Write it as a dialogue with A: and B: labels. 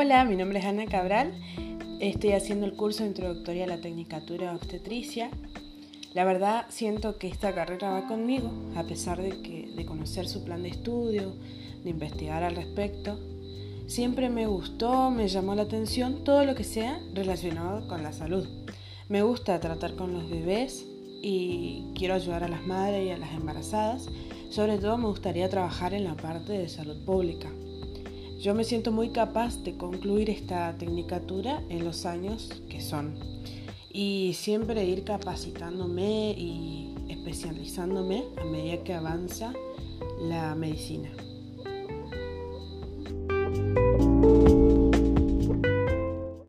A: Hola, mi nombre es Ana Cabral. Estoy haciendo el curso introductorio a la Tecnicatura de Obstetricia. La verdad siento que esta carrera va conmigo, a pesar de, que, de conocer su plan de estudio, de investigar al respecto. Siempre me gustó, me llamó la atención todo lo que sea relacionado con la salud. Me gusta tratar con los bebés y quiero ayudar a las madres y a las embarazadas. Sobre todo me gustaría trabajar en la parte de salud pública. Yo me siento muy capaz de concluir esta tecnicatura en los años que son y siempre ir capacitándome y especializándome a medida que avanza la medicina.